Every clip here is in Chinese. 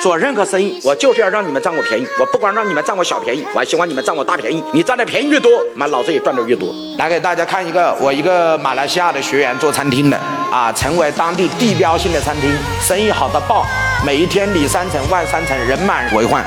做任何生意，我就是要让你们占我便宜。我不光让你们占我小便宜，我还希望你们占我大便宜。你占的便宜越多，妈老子也赚的越多。来给大家看一个，我一个马来西亚的学员做餐厅的啊，成为当地地标性的餐厅，生意好到爆，每一天里三层外三层，人满为患。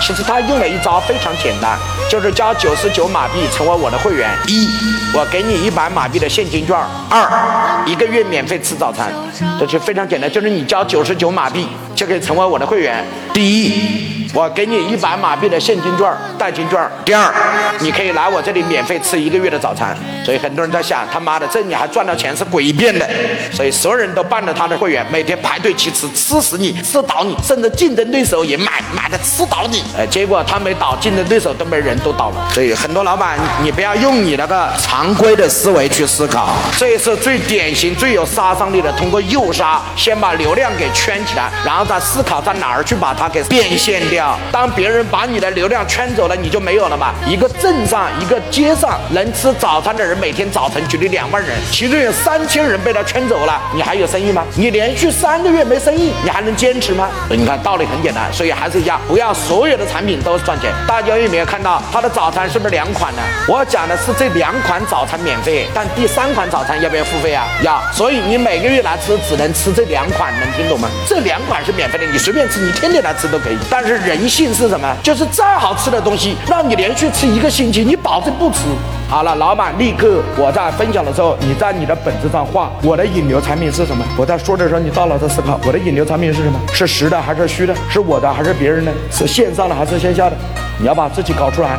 其实他用了一招非常简单，就是交九十九马币成为我的会员。一，我给你一百马币的现金券；二，一个月免费吃早餐。这就非常简单，就是你交九十九马币。就可以成为我的会员。第一，我给你一百马币的现金券、代金券。第二，你可以来我这里免费吃一个月的早餐。所以很多人在想，他妈的，这你还赚到钱是诡辩的。所以所有人都办了他的会员，每天排队去吃，吃死你，吃倒你，甚至竞争对手也买，买的吃倒你。哎，结果他没倒，竞争对手都没人都倒了。所以很多老板，你不要用你那个常规的思维去思考，这是最典型、最有杀伤力的，通过诱杀先把流量给圈起来，然后。在思考在哪儿去把它给变现掉。当别人把你的流量圈走了，你就没有了嘛。一个镇上，一个街上，能吃早餐的人每天早晨绝对两万人，其中有三千人被他圈走了，你还有生意吗？你连续三个月没生意，你还能坚持吗？你看道理很简单，所以还是一样，不要所有的产品都赚钱。大家有没有看到他的早餐是不是两款呢？我讲的是这两款早餐免费，但第三款早餐要不要付费啊？要。所以你每个月来吃只能吃这两款，能听懂吗？这两款是免。免费的，你随便吃，你天天来吃都可以。但是人性是什么？就是再好吃的东西，让你连续吃一个星期，你保证不吃。好了，老板立刻我在分享的时候，你在你的本子上画我的引流产品是什么？我在说的时候，你大脑在思考我的引流产品是什么？是实的还是虚的？是我的还是别人的？是线上的还是线下的？你要把自己搞出来。